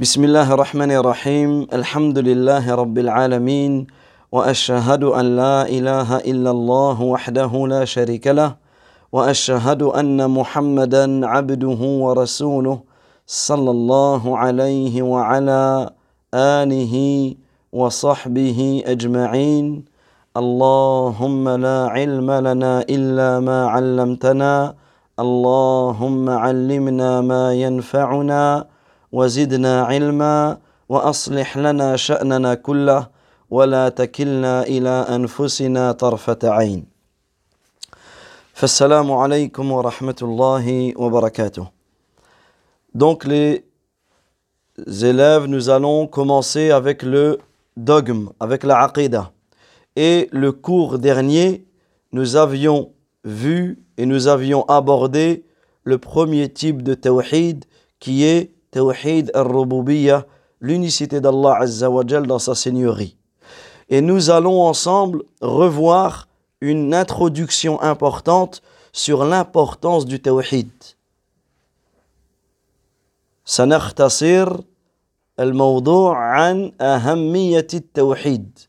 بسم الله الرحمن الرحيم الحمد لله رب العالمين واشهد ان لا اله الا الله وحده لا شريك له واشهد ان محمدا عبده ورسوله صلى الله عليه وعلى اله وصحبه اجمعين اللهم لا علم لنا الا ما علمتنا اللهم علمنا ما ينفعنا وزدنا علما واصلح لنا شاننا كله ولا تكلنا الى انفسنا طرفه عين فالسلام عليكم ورحمه الله وبركاته Donc les élèves, nous allons commencer avec le dogme, avec la aqidah. Et le cours dernier, nous avions vu et nous avions abordé le premier type de tawhid qui est tawhid al-rububiyyah, l'unicité d'Allah Azza wa Jal dans sa seigneurie. Et nous allons ensemble revoir une introduction importante sur l'importance du tawhid. سنختصر الموضوع عن أهمية التوحيد.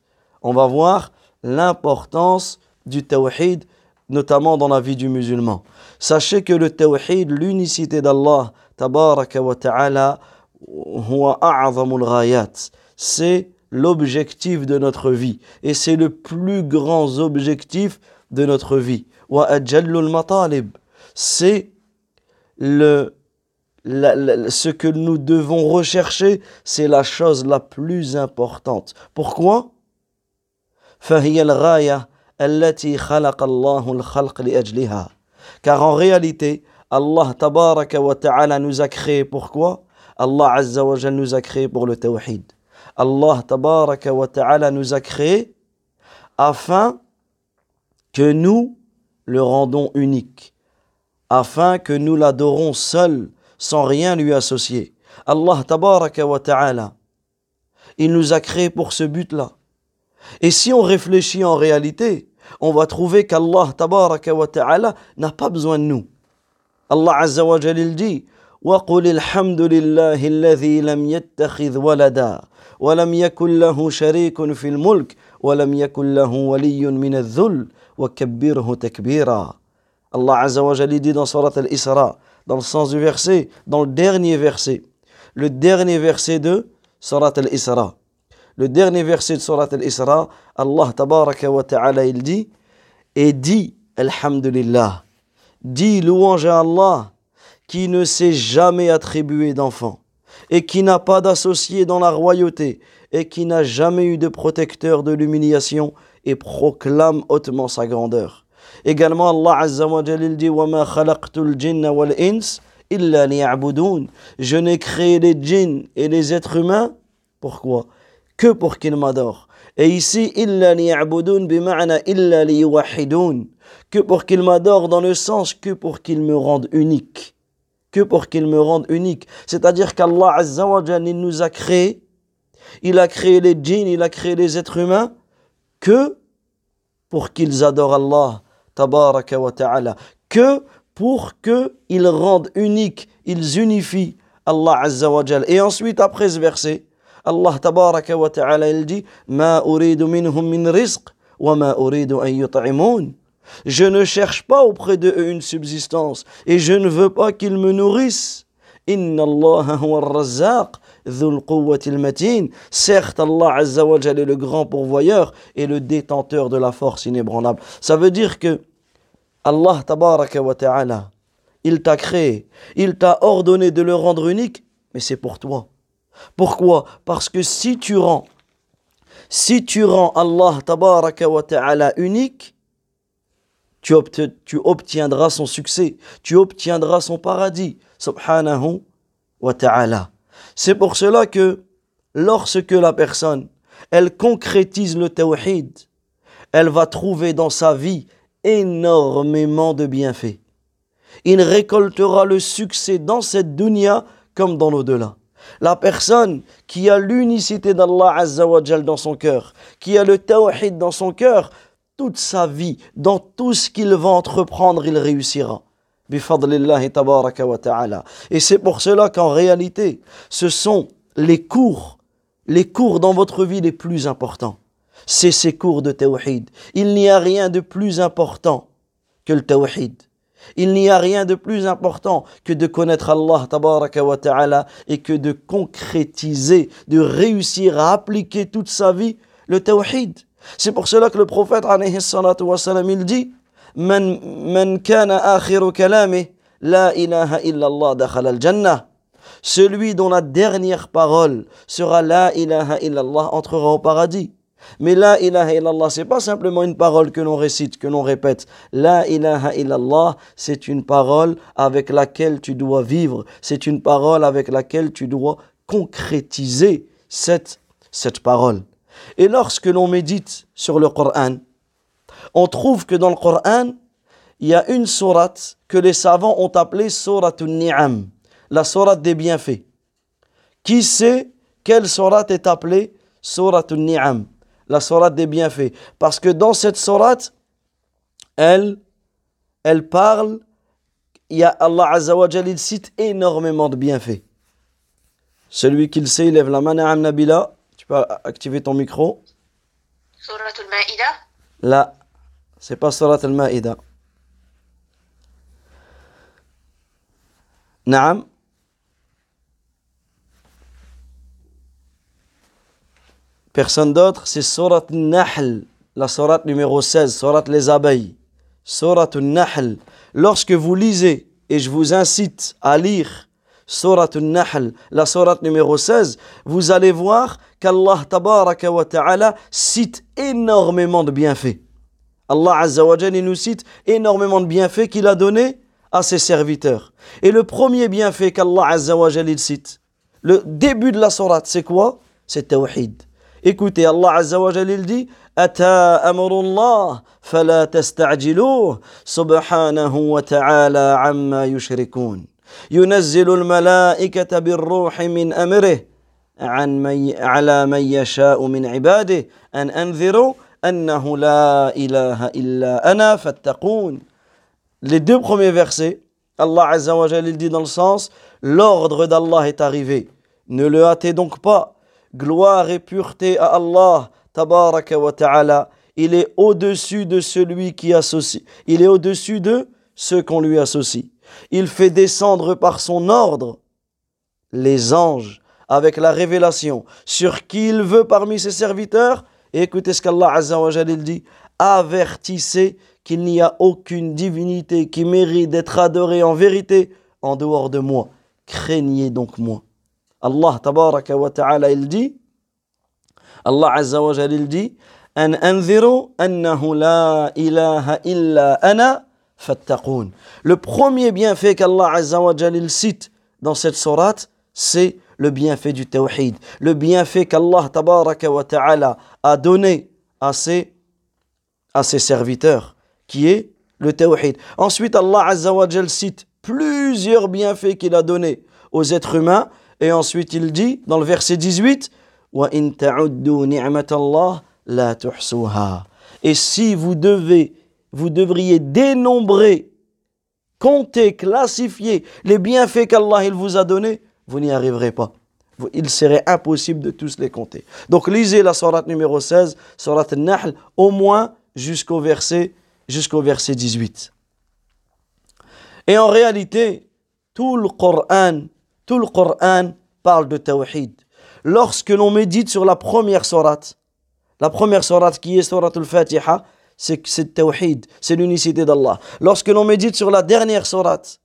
On va voir l'importance du tawhid, notamment dans la vie du musulman. Sachez que le tawhid, l'unicité d'Allah, c'est l'objectif de notre vie. Et c'est le plus grand objectif de notre vie. C'est ce que nous devons rechercher c'est la chose la plus importante. Pourquoi? Car en réalité Allah tabaraka wa ta'ala nous a créé pourquoi Allah azza wa nous a créé pour le tawhid. Allah tabaraka wa ta'ala nous a créé afin que nous le rendons unique, afin que nous l'adorons seul, sans rien lui associer. Allah tabaraka wa ta'ala, il nous a créé pour ce but-là. Et si on réfléchit en réalité, on va trouver qu'Allah tabaraka wa ta'ala n'a pas besoin de nous. الله عز وجل الجي وقل الحمد لله الذي لم يتخذ ولدا ولم يكن له شريك في الملك ولم يكن له ولي من الذل وكبره تكبيرا. الله عز وجل دي dans سورة الإسراء dans le sens du verset dans le dernier verset le dernier verset de سورة الإسراء le dernier verset de سورة الإسراء الله تبارك وتعالى il dit الحمد لله Dit louange à Allah qui ne s'est jamais attribué d'enfant et qui n'a pas d'associé dans la royauté et qui n'a jamais eu de protecteur de l'humiliation et proclame hautement sa grandeur. Également Allah Azza wa dit "Wa khalaqtul jinna wal ins illa liya'budun." Je n'ai créé les djinns et les êtres humains pourquoi? Que pour qu'ils m'adorent. Et ici illa liya'budun bima'na illa liwahidun. Que pour qu'ils m'adorent dans le sens que pour qu'ils me rendent unique. Que pour qu'ils me rendent unique. C'est-à-dire qu'Allah Azza wa Jalla, il nous a créés. Il a créé les djinns, il a créé les êtres humains que pour qu'ils adorent Allah, tabaraka wa ta'ala, que pour qu'ils rendent unique, ils unifient Allah Azza wa Jal. Et ensuite, après ce verset, Allah tabaraka wa ta'ala, il dit, Ma uridu minhum min rizq, wa ma uridu an. Je ne cherche pas auprès de eux une subsistance, et je ne veux pas qu'ils me nourrissent. Inna Allah huwa. Certes, Allah Azza est le grand pourvoyeur et le détenteur de la force inébranlable. Ça veut dire que Allah tabaraka wa ta'ala, il t'a créé, il t'a ordonné de le rendre unique, mais c'est pour toi. Pourquoi? Parce que si tu rends, si tu rends Allah tabaraka wa ta'ala unique, tu, obtiendras son succès, tu obtiendras son paradis, subhanahu wa ta'ala. C'est pour cela que lorsque la personne, elle concrétise le tawhid, elle va trouver dans sa vie énormément de bienfaits. Il récoltera le succès dans cette dunya comme dans l'au-delà. La personne qui a l'unicité d'Allah dans son cœur, qui a le tawhid dans son cœur, toute sa vie, dans tout ce qu'il va entreprendre, il réussira. Et c'est pour cela qu'en réalité, ce sont les cours, les cours dans votre vie les plus importants. C'est ces cours de tawhid. Il n'y a rien de plus important que le tawhid. Il n'y a rien de plus important que de connaître Allah tabaraka wa ta'ala et que de concrétiser, de réussir à appliquer toute sa vie le tawhid. C'est pour cela que le prophète alayhi il dit Man, man kana akhiru kalami la ilaha illallah dakhala al-jannah. Celui dont la dernière parole sera la ilaha illallah entrera au paradis. Mais la ilaha illallah, c'est pas simplement une parole que l'on récite, que l'on répète. La ilaha illallah, c'est une parole avec laquelle tu dois vivre. C'est une parole avec laquelle tu dois concrétiser cette, cette parole. Et lorsque l'on médite sur le Coran, on trouve que dans le Coran, il y a une sourate que les savants ont appelée sourate ni'am, la sourate des bienfaits. Qui sait quelle sourate est appelée sourate ni'am la sourate des bienfaits? Parce que dans cette sourate, elle, elle parle, il y a Allah Azzawajal, il cite énormément de bienfaits. Celui qui le sait, il lève la main à Nabila. Peux activer ton micro. Surat al-Ma'ida Là, c'est pas Surat al-Ma'ida. Naam. Personne d'autre, c'est Surat Nahl, la Surat numéro 16, Surat les abeilles. Surat Nahl. Lorsque vous lisez, et je vous incite à lire Surat Nahl, la surat numéro 16, vous allez voir qu'Allah tabaraka wa ta'ala cite énormément de bienfaits. Allah Azza wa nous cite énormément de bienfaits qu'il a donnés à ses serviteurs. Et le premier bienfait qu'Allah Azza wa cite, le début de la surat, c'est quoi? C'est Tawhid. Écoutez, Allah Azza wa dit Ata amrullah fala tasta'jiluh subhanahu wa ta'ala amma yushrikun. ينزل الملائكة بالروح من أمره عن من على من يشاء من عباده أن أنذروا أنه لا إله إلا أنا فاتقون Les deux premiers versets, Allah Azza wa Jalil dit dans le sens L'ordre d'Allah est arrivé. Ne le hâtez donc pas. Gloire et pureté à Allah, tabaraka wa ta'ala. Il est au-dessus de celui qui associe. Il est au-dessus de ceux qu'on lui associe. Il fait descendre par son ordre les anges avec la révélation sur qui il veut parmi ses serviteurs. Et écoutez ce qu'Allah Azza dit. Avertissez qu'il n'y a aucune divinité qui mérite d'être adorée en vérité en dehors de moi. Craignez donc moi. Allah tabaraka wa ta'ala il dit Allah azza dit an anziru annahu la ilaha illa ana le premier bienfait qu'Allah azza wa jalla il cite dans cette sourate c'est le bienfait du tawhid. Le bienfait qu'Allah tabaraka wa ta'ala a donné à ses à ses serviteurs qui est le tawhid. Ensuite Allah azza wa jalla cite plusieurs bienfaits qu'il a donnés aux êtres humains. Et ensuite il dit dans le verset 18 Et si vous devez, vous devriez dénombrer, compter, classifier les bienfaits qu'Allah vous a donnés, vous n'y arriverez pas. Il serait impossible de tous les compter. Donc lisez la sourate numéro 16, sourate Nahl, au moins jusqu'au verset, jusqu'au verset 18. Et en réalité, tout le Coran tout le Coran parle de tawhid. Lorsque l'on médite sur la première sourate, la première sourate qui est sourate al-Fatiha, c'est tawhid, c'est l'unicité d'Allah. Lorsque l'on médite sur la dernière sourate,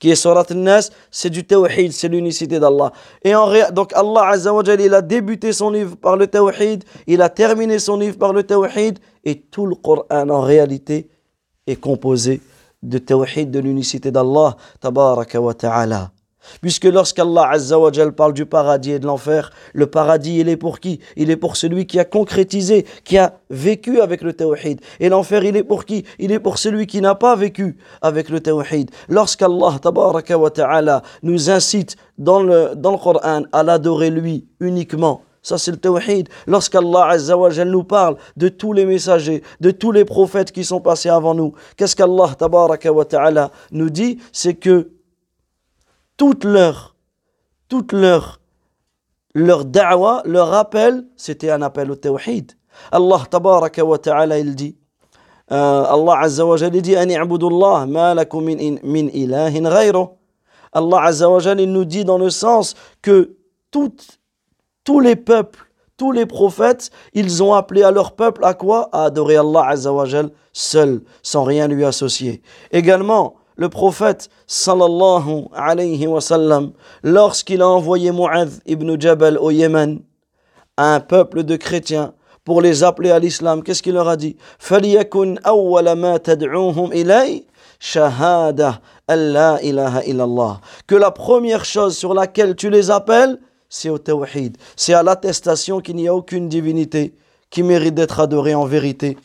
qui est sourate al-Nas, c'est du tawhid, c'est l'unicité d'Allah. Et en donc Allah Azza il a débuté son livre par le tawhid, il a terminé son livre par le tawhid, et tout le Coran en réalité est composé de tawhid, de l'unicité d'Allah, tabaraka wa ta'ala. Puisque lorsqu'Allah Azzawajal parle du paradis et de l'enfer, le paradis, il est pour qui? Il est pour celui qui a concrétisé, qui a vécu avec le tawhid. Et l'enfer, il est pour qui? Il est pour celui qui n'a pas vécu avec le tawhid. Lorsqu'Allah tabaraka wa ta'ala nous incite dans le, dans le Coran à l'adorer lui uniquement, ça, c'est le tawhid. Lorsqu'Allah Azzawajal nous parle de tous les messagers, de tous les prophètes qui sont passés avant nous, qu'est-ce qu'Allah tabaraka wa ta'ala nous dit? C'est que toute leur, toute leur leur da'wa, leur appel, c'était un appel au tawhid. Allah tabaraka wa ta'ala, il dit, euh, Allah azza wa jalla dit, abudullah, ma lakum min, min ilahin. Allah azza wa jalla, il nous dit dans le sens que tous les peuples, tous les prophètes, ils ont appelé à leur peuple à quoi? À adorer Allah azza seul, sans rien lui associer. Également, le prophète sallallahu alayhi wa sallam, lorsqu'il a envoyé Mu'adh ibn Jabal au Yémen, à un peuple de chrétiens, pour les appeler à l'islam, qu'est-ce qu'il leur a dit فَلْيَكُنْ أَوَّلَ مَا تَدْعُوهُمْ إِلَيْهِ شَهَادَةً أَلَّا إِلَهَ إِلَّا اللَّهِ Que la première chose sur laquelle tu les appelles, c'est au tawhid. C'est à l'attestation qu'il n'y a aucune divinité qui mérite d'être adorée en vérité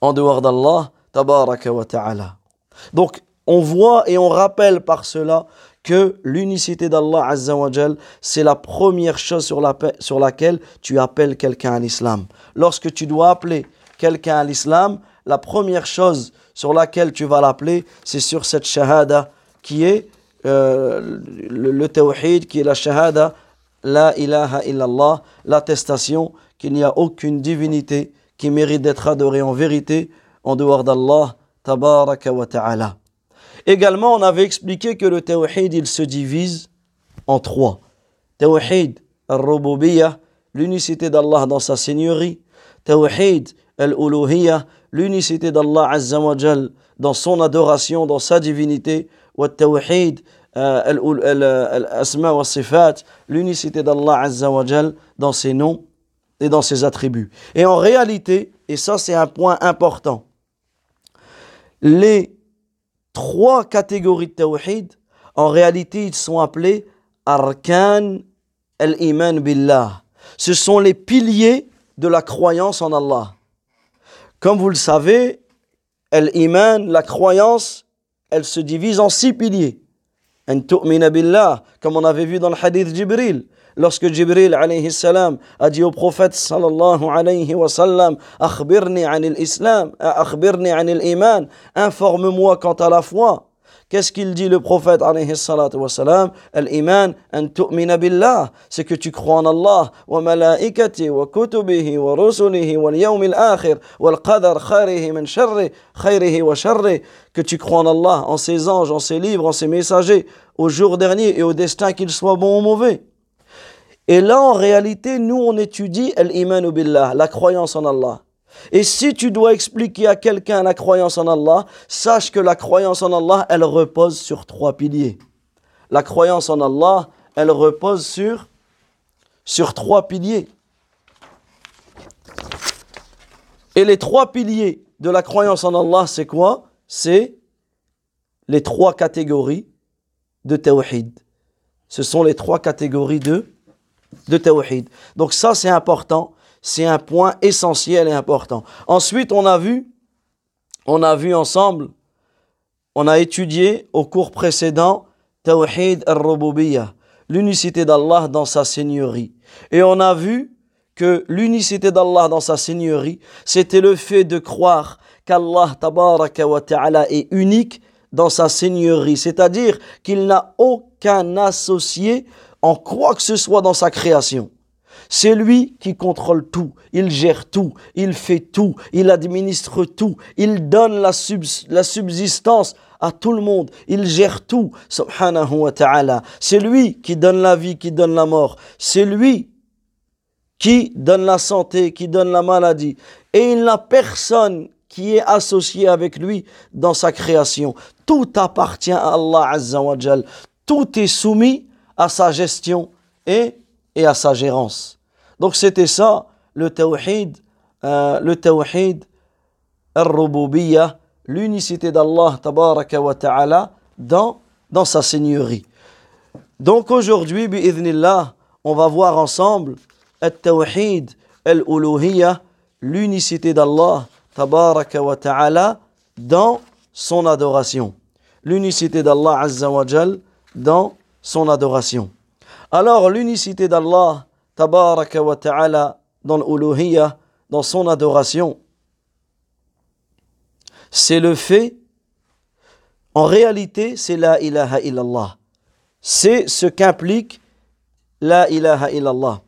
en dehors d'Allah, tabaraka wa ta'ala. Donc, on voit et on rappelle par cela que l'unicité d'Allah c'est la première chose sur, la, sur laquelle tu appelles quelqu'un à l'islam. Lorsque tu dois appeler quelqu'un à l'islam, la première chose sur laquelle tu vas l'appeler, c'est sur cette shahada qui est euh, le, le tawhid, qui est la shahada, la ilaha illallah, l'attestation qu'il n'y a aucune divinité qui mérite d'être adorée en vérité en dehors d'Allah, tabaraka wa ta'ala. Également, on avait expliqué que le tawhid, il se divise en trois. Tawhid al-rububiyya, l'unicité d'Allah dans sa seigneurie. Tawhid al-uluhiyya, l'unicité d'Allah azza wa dans son adoration, dans sa divinité. Wa tawhid al-asma wa sifat, l'unicité d'Allah azza wa dans ses noms et dans ses attributs. Et en réalité, et ça c'est un point important, les trois catégories de tawhid, en réalité, ils sont appelés arkan al-iman billah. Ce sont les piliers de la croyance en Allah. Comme vous le savez, al-iman, la croyance, elle se divise en six piliers. En tu'mina billah, comme on avait vu dans le hadith Jibril. Lorsque Jibril alayhi salam a dit au prophète sallallahu alayhi wa sallam Akhbirni anil islam, akhbirni anil iman, informe-moi quant à la foi. Qu'est-ce qu'il dit le prophète alayhi salatu wa salam Al-iman an tu'mina billah, c'est que tu crois en Allah, wa malaikati, wa kutubihi, wa rusulihi, wal yawmil akhir, wal qadar khayrihi min sharri, khayrihi wa sharri, que tu crois en Allah, en ses anges, en ses livres, en ses messagers, au jour dernier et au destin qu'il soit bon ou mauvais. Et là, en réalité, nous, on étudie l'iman billah, la croyance en Allah. Et si tu dois expliquer à quelqu'un la croyance en Allah, sache que la croyance en Allah, elle repose sur trois piliers. La croyance en Allah, elle repose sur, sur trois piliers. Et les trois piliers de la croyance en Allah, c'est quoi? C'est les trois catégories de tawhid. Ce sont les trois catégories de de tawhid. Donc ça, c'est important. C'est un point essentiel et important. Ensuite, on a vu, on a vu ensemble, on a étudié au cours précédent Tawhid al-Rububiyyah, l'unicité d'Allah dans sa seigneurie. Et on a vu que l'unicité d'Allah dans sa seigneurie, c'était le fait de croire qu'Allah ta'ala est unique dans sa seigneurie, c'est-à-dire qu'il n'a aucun associé en quoi que ce soit dans sa création. C'est lui qui contrôle tout, il gère tout, il fait tout, il administre tout, il donne la, subsistance à tout le monde, il gère tout, subhanahu wa ta'ala. C'est lui qui donne la vie, qui donne la mort, c'est lui qui donne la santé, qui donne la maladie. Et il n'a personne qui est associé avec lui dans sa création. Tout appartient à Allah Azza wa. Tout est soumis à sa gestion et, et à sa gérance. Donc c'était ça le tawhid, euh, le tawhid al-rububiyya, l'unicité d'Allah tabaraka wa ta'ala dans, dans sa seigneurie. Donc aujourd'hui, bi'idhnillah, on va voir ensemble al-tawhid al-uluhiyya, l'unicité d'Allah tabaraka wa ta'ala dans son adoration. L'unicité d'Allah azza wa dans son adoration. Alors l'unicité d'Allah, tabaraka wa ta'ala, dans l'uluhiyya, dans son adoration, c'est le fait, en réalité, c'est la ilaha illallah. C'est ce qu'implique La ilaha illallah.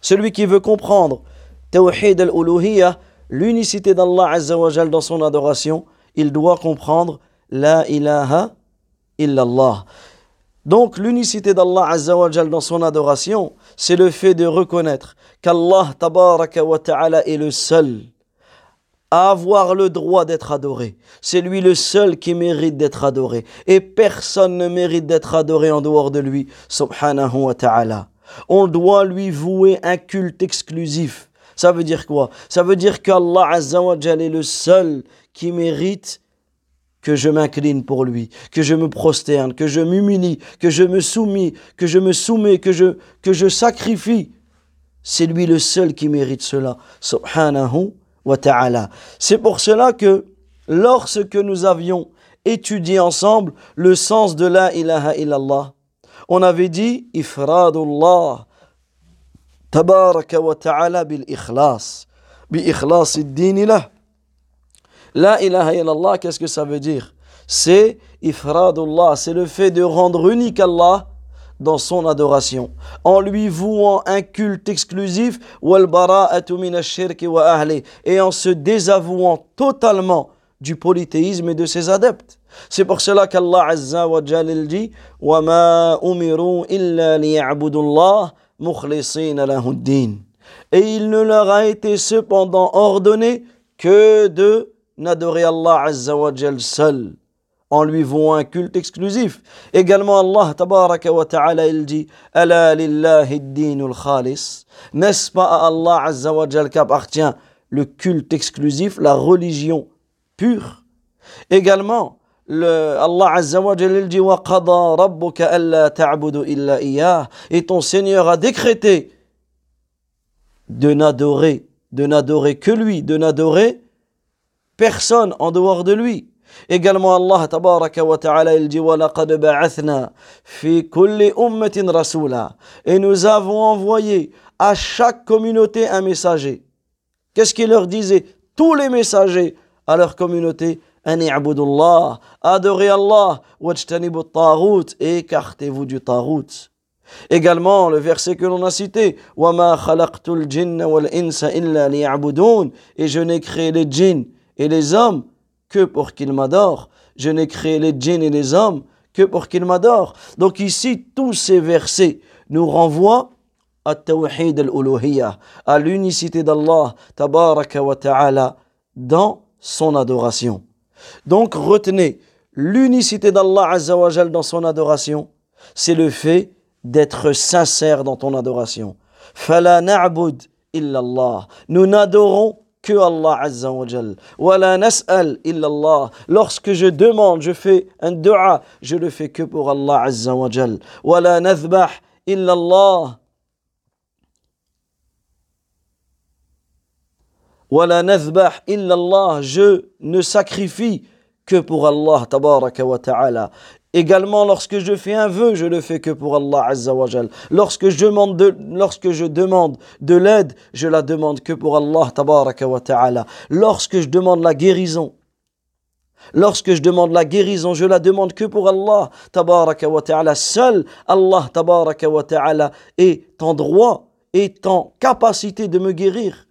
Celui qui veut comprendre Tawhid al-Uluhiyya, l'unicité d'Allah dans son adoration, il doit comprendre La ilaha illallah. Donc l'unicité d'Allah Azza wa Jal dans son adoration, c'est le fait de reconnaître qu'Allah tabaraka wa ta'ala est le seul à avoir le droit d'être adoré. C'est lui le seul qui mérite d'être adoré. Et personne ne mérite d'être adoré en dehors de lui, subhanahu wa ta'ala. On doit lui vouer un culte exclusif. Ça veut dire quoi? Ça veut dire qu'Allah Azza wa Jal est le seul qui mérite que je m'incline pour lui, que je me prosterne, que je m'humilie, que je me soumis, que je me soumets, que je, sacrifie. C'est lui le seul qui mérite cela. Subhanahu wa ta'ala. C'est pour cela que lorsque nous avions étudié ensemble le sens de la ilaha illallah, on avait dit ifradullah tabaraka wa ta'ala bil ikhlas, bi ikhlas ad-din. La ilaha illallah, qu'est-ce que ça veut dire C'est ifradullah, c'est le fait de rendre unique Allah dans son adoration, en lui vouant un culte exclusif, et en se désavouant totalement du polythéisme et de ses adeptes. C'est pour cela qu'Allah Azza wa Jal dit وَمَا أُمِرُوا إِلَّا لِيَعْبُدُوا اللَّهِ مُخْلِصِينَ لَهُ الدِّينَ Et il ne leur a été cependant ordonné que de n'adorer Allah Azza wa seul en lui vouant un culte exclusif. Également Allah tabaraka wa ta'ala il dit Ala lillahi dinul khalis. N'est-ce pas à Allah Azza wa qu'appartient le culte exclusif, la religion pure? Également, le, Allah Azza wa il dit Wa qada rabbuka alla ta'budu illa iyah. Et ton Seigneur a décrété de n'adorer, de n'adorer que lui, de n'adorer personne en dehors de lui. Également Allah tabaraka wa ta'ala il dit وَلَقَدْ بَعَثْنَا فِي كُلِّ أُمَّةٍ رَسُولًا Et nous avons envoyé à chaque communauté un messager. Qu'est-ce qu'il leur disait Tous les messagers à leur communauté أن اعبدوا الله Adorez Allah واجتنبوا الطاغوت et écartez-vous du tarout. Également, le verset que l'on a cité, وَمَا خَلَقْتُ الْجِنَّ وَالْإِنسَ إِلَّا لِيَعْبُدُونَ Et je n'ai créé les djinns et les hommes que pour qu'ils m'adorent. Je n'ai créé les djinns et les hommes que pour qu'ils m'adorent. Donc ici, tous ces versets nous renvoient à l'unicité d'Allah, tabaraka wa ta'ala, dans son adoration. Donc retenez, l'unicité d'Allah azza wa jal dans son adoration, c'est le fait d'être sincère dans ton adoration. Fala na'bud illallah. Nous n'adorons que Allah Azza wa Jal. Wala nas'al illallah. Lorsque je demande, je fais un dua, je le fais que pour Allah Azza wa Jal. Wala nathbah illallah. Wala nathbah illallah. Je ne sacrifie que pour Allah tabaraka wa ta'ala. Également, lorsque je fais un vœu, je le fais que pour Allah Azza wa Jal. Lorsque je demande de, lorsque je demande de l'aide, je la demande que pour Allah tabaraka ta'ala. Lorsque je demande la guérison, lorsque je demande la guérison, je la demande que pour Allah tabaraka ta'ala. Seul Allah tabaraka ta'ala est en droit, est en capacité de me guérir.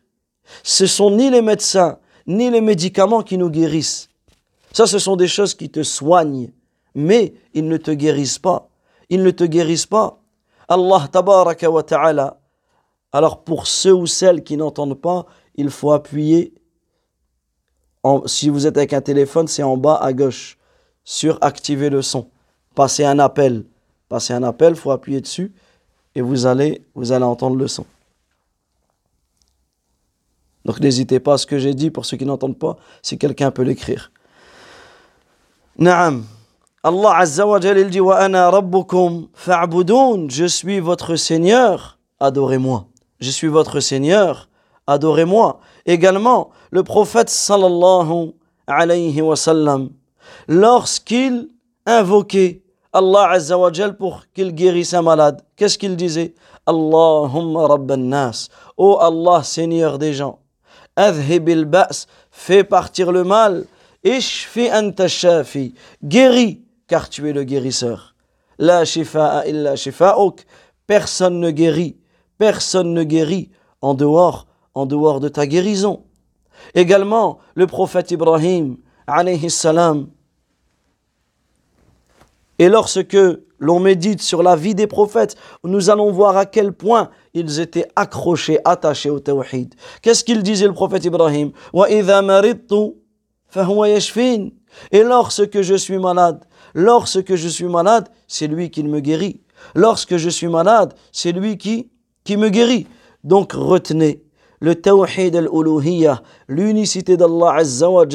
Ce sont ni les médecins, ni les médicaments qui nous guérissent. Ça, ce sont des choses qui te soignent mais ils ne te guérissent pas. Ils ne te guérissent pas. Allah tabaraka wa ta'ala. Alors pour ceux ou celles qui n'entendent pas, il faut appuyer. si vous êtes avec un téléphone, c'est en bas à gauche. Sur activer le son. Passer un appel. Passer un appel, il faut appuyer dessus et vous allez, vous allez entendre le son. Donc n'hésitez pas à ce que j'ai dit pour ceux qui n'entendent pas, si quelqu'un peut l'écrire. Naam. Allah Azza wa il dit Wa ana rabbukum fa'budun. Je suis votre Seigneur, adorez-moi. Je suis votre Seigneur, adorez-moi. Également, le prophète sallallahu alayhi wa sallam, lorsqu'il invoquait Allah Azza wa pour qu'il guérisse un malade, qu'est-ce qu'il disait? Allahumma rabban nas. Oh Allah, Seigneur des gens. Adhibil ba's, fais partir le mal. Ishfi anta shafi. Guéris car tu es le guérisseur. La shifa'a illa shifa'uk. personne ne guérit, personne ne guérit en dehors, en dehors de ta guérison. Également, le prophète Ibrahim, alayhi salam, et lorsque l'on médite sur la vie des prophètes, nous allons voir à quel point ils étaient accrochés, attachés au tawhid. Qu'est-ce qu'il disait le prophète Ibrahim? Et lorsque je suis malade, lorsque je suis malade, c'est lui qui me guérit. Lorsque je suis malade, c'est lui qui, qui me guérit. Donc retenez le tawhid al-uluhiyya, l'unicité d'Allah Azza wa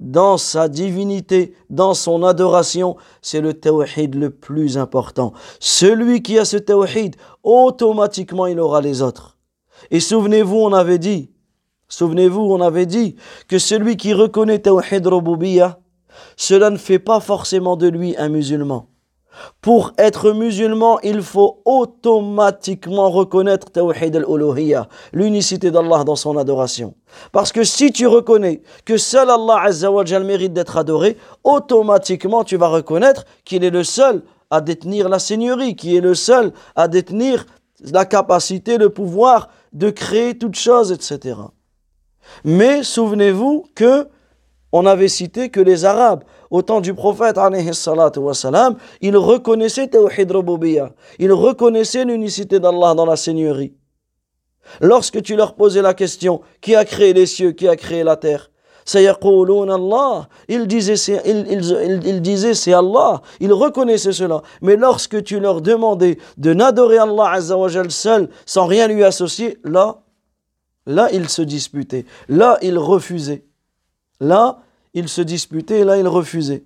dans sa divinité, dans son adoration, c'est le tawhid le plus important. Celui qui a ce tawhid, automatiquement il aura les autres. Et souvenez-vous, on avait dit, souvenez-vous, on avait dit que celui qui reconnaît tawhid rububiyya, cela ne fait pas forcément de lui un musulman. Pour être musulman, il faut automatiquement reconnaître Tawhid al-Uluhiyya, l'unicité d'Allah dans son adoration. Parce que si tu reconnais que seul Allah Azza wa mérite d'être adoré, automatiquement tu vas reconnaître qu'il est le seul à détenir la seigneurie, qui est le seul à détenir la capacité, le pouvoir de créer toutes choses, etc. Mais souvenez-vous que on avait cité que les Arabes, au temps du prophète, ils reconnaissaient. Ils reconnaissaient l'unicité d'Allah dans la seigneurie. Lorsque tu leur posais la question, qui a créé les cieux, qui a créé la terre? Allah. Ils disaient, c'est, ils, disaient, c'est Allah. Ils reconnaissaient cela. Mais lorsque tu leur demandais de n'adorer Allah Azzawajal seul, sans rien lui associer, là, là, ils se disputaient. Là, ils refusaient. Là, il se disputait, là, il refusait.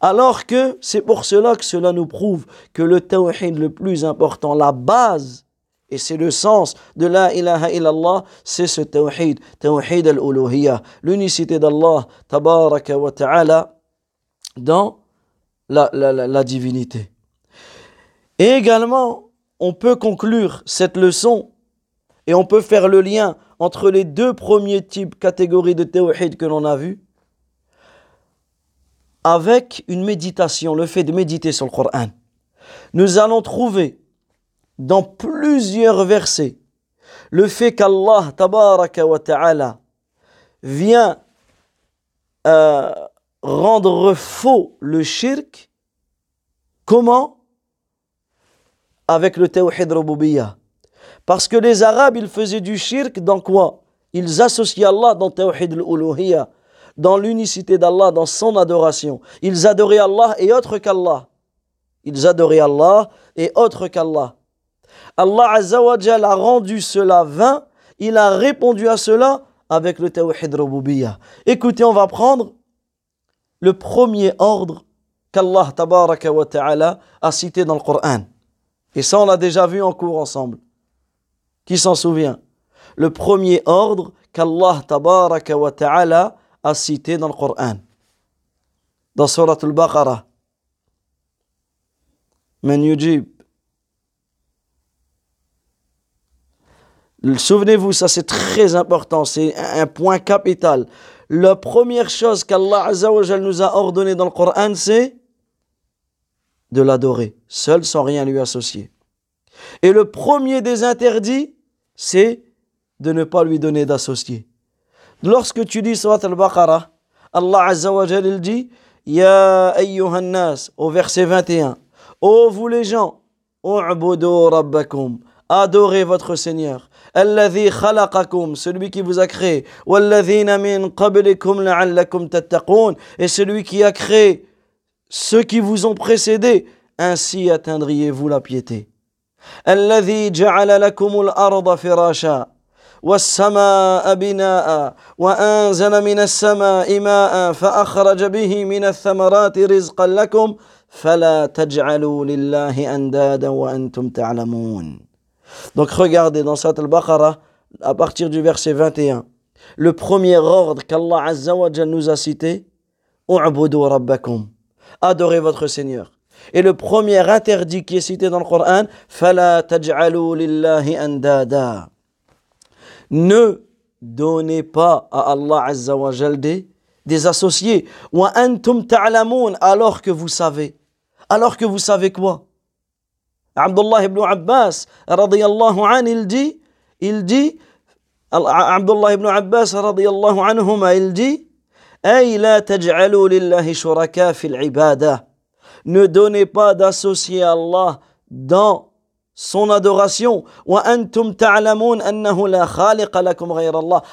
Alors que c'est pour cela que cela nous prouve que le tawhid le plus important, la base, et c'est le sens de la ilaha illallah, c'est ce tawhid, tawhid al-uluhiyya, l'unicité d'Allah, tabaraka wa ta'ala, dans la, la, la divinité. Et également, on peut conclure cette leçon et on peut faire le lien entre les deux premiers types, catégories de tawhid que l'on a vus, avec une méditation, le fait de méditer sur le Coran. Nous allons trouver dans plusieurs versets le fait qu'Allah tabaraka wa ta'ala vient euh, rendre faux le shirk. Comment? Avec le tawhid rububiyya. Parce que les Arabes, ils faisaient du shirk dans quoi? Ils associaient Allah dans Tawhid al-Uluhiyya, dans l'unicité d'Allah, dans son adoration. Ils adoraient Allah et autre qu'Allah. Ils adoraient Allah et autre qu'Allah. Allah Azzawajal a rendu cela vain, il a répondu à cela avec le Tawhid Rububiyya. Écoutez, on va prendre le premier ordre qu'Allah a cité dans le Coran. Et ça, on l'a déjà vu en cours ensemble. Qui s'en souvient? Le premier ordre qu'Allah tabaraka ta'ala a cité dans le Coran. Dans Surat al-Baqarah. Men yujib. Souvenez-vous, ça c'est très important, c'est un point capital. La première chose qu'Allah nous a ordonné dans le Coran, c'est de l'adorer, seul sans rien lui associer. Et le premier des interdits, c'est de ne pas lui donner d'associé. Lorsque tu dis Surat al-Baqarah, Allah Azza wa il dit Ya ayyuhan nas, au verset 21, Ô vous les gens, rabbakum, adorez votre Seigneur. Alladhi khalaqakum, celui qui vous a créé. Walladhina min qablikum la'allakum tattaqun, et celui qui a créé ceux qui vous ont précédés, ainsi atteindriez-vous la piété. الذي جعل لكم الأرض فراشا والسماء بناء وانزل من السماء ماء فاخرج به من الثمرات رزقا لكم فلا تجعلوا لله اندادا وأنتم تعلمون Donc regardez dans Surat al-Baqarah à partir du verset 21 le premier ordre qu'Allah Azza wa nous a cité adorez votre Seigneur Et le premier interdit qui est cité dans le Coran, Fala taj'alu lillahi andada. Ne donnez pas à Allah Azza wa des, des associés. Wa antum ta'lamun, alors que vous savez. Alors que vous savez quoi Abdullah ibn Abbas, radiyallahu an, il dit, il dit, Abdullah ibn Abbas, radiyallahu anhuma, il dit, Ay la taj'alu lillahi shuraka fil ibadah. Ne donnez pas d'associer Allah dans son adoration.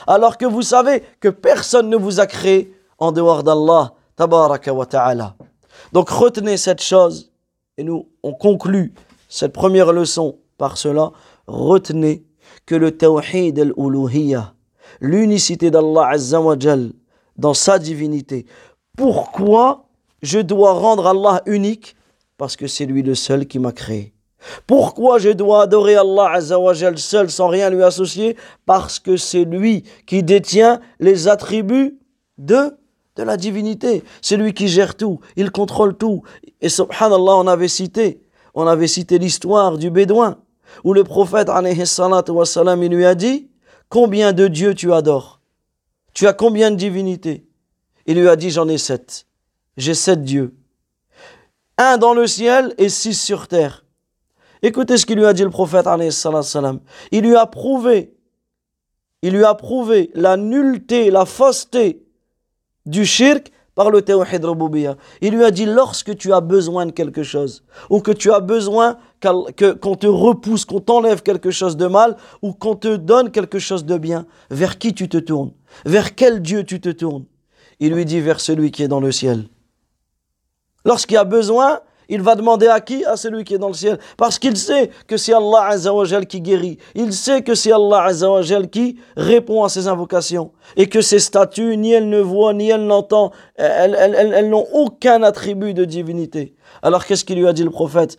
Alors que vous savez que personne ne vous a créé en dehors d'Allah. Donc retenez cette chose et nous on conclut cette première leçon par cela. Retenez que le tawhid al-uluhiyya, l'unicité d'Allah dans sa divinité. Pourquoi je dois rendre Allah unique Parce que c'est lui le seul qui m'a créé. Pourquoi je dois adorer Allah Azzawajal seul sans rien lui associer Parce que c'est lui qui détient les attributs de, de la divinité. C'est lui qui gère tout, il contrôle tout. Et subhanallah, on avait cité, on avait cité l'histoire du Bédouin, où le prophète wassalam, il lui a dit Combien de dieux tu adores? Tu as combien de divinités? Il lui a dit J'en ai sept. J'ai sept dieux. Un dans le ciel et six sur terre. Écoutez ce qu'il lui a dit le prophète Il lui a prouvé, il lui a prouvé la nullité, la fausseté du shirk par le tawhid rububiyya. Il lui a dit lorsque tu as besoin de quelque chose, ou que tu as besoin qu'on te repousse, qu'on t'enlève quelque chose de mal, ou qu'on te donne quelque chose de bien, vers qui tu te tournes? Vers quel Dieu tu te tournes? Il lui dit vers celui qui est dans le ciel. Lorsqu'il a besoin, il va demander à qui? À celui qui est dans le ciel. Parce qu'il sait que c'est Allah Azzawajal qui guérit. Il sait que c'est Allah Azzawajal qui répond à ses invocations. Et que ses statues, ni elle ne voit, ni elle n'entend, elles, n'ont aucun attribut de divinité. Alors qu'est-ce qu'il lui a dit le prophète?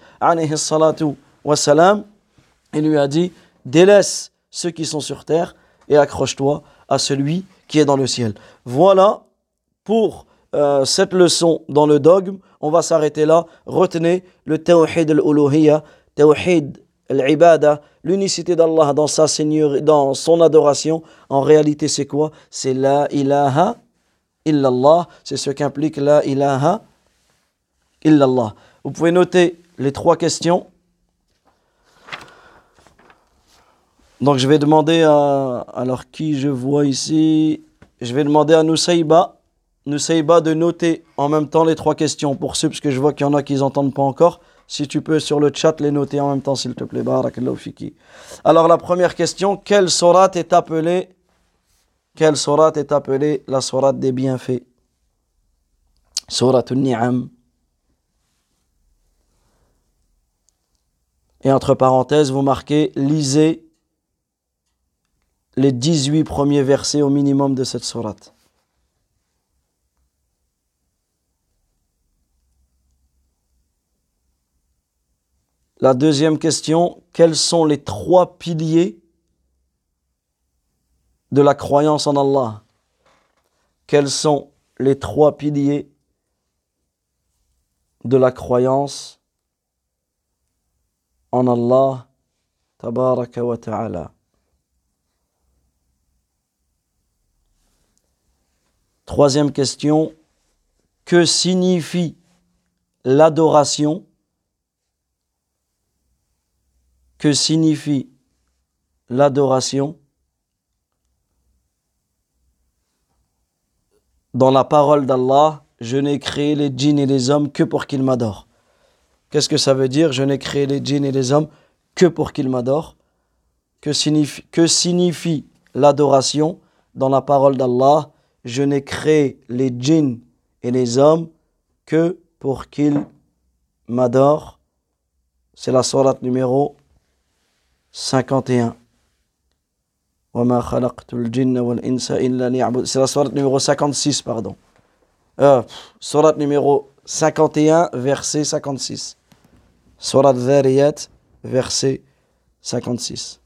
Il lui a dit, délaisse ceux qui sont sur terre et accroche-toi à celui qui est dans le ciel. Voilà pour euh, cette leçon dans le dogme. On va s'arrêter là. Retenez le tawhid al-uluhiyya, tawhid al-ibada, l'unicité d'Allah dans sa seigneurie, dans son adoration. En réalité, c'est quoi? C'est la ilaha illallah. C'est ce qu'implique la ilaha illallah. Vous pouvez noter les trois questions. Donc je vais demander à alors qui je vois ici, je vais demander à Nusayba n'essaye pas de noter en même temps les trois questions pour ceux, parce que je vois qu'il y en a qui n'entendent pas encore. Si tu peux sur le chat les noter en même temps, s'il te plaît. fiki. Alors la première question, quelle sourate est appelée Quelle sourate est appelée la sourate des bienfaits? Sourate Ni'am. Et entre parenthèses, vous marquez, lisez les 18 premiers versets au minimum de cette sourate. La deuxième question, quels sont les trois piliers de la croyance en Allah? Quels sont les trois piliers de la croyance en Allah Tabaraka wa Troisième question, que signifie l'adoration que signifie l'adoration Dans la parole d'Allah, je n'ai créé les djinns et les hommes que pour qu'ils m'adorent. Qu'est-ce que ça veut dire Je n'ai créé les djinns et les hommes que pour qu'ils m'adorent? Que signifie, l'adoration dans la parole d'Allah Je n'ai créé les djinns et les hommes que pour qu'ils m'adorent? C'est la sourate numéro 51. C'est la sourate numéro 56, pardon. Euh, sourate numéro 51, verset 56. Sourate Dhariyat, verset 56.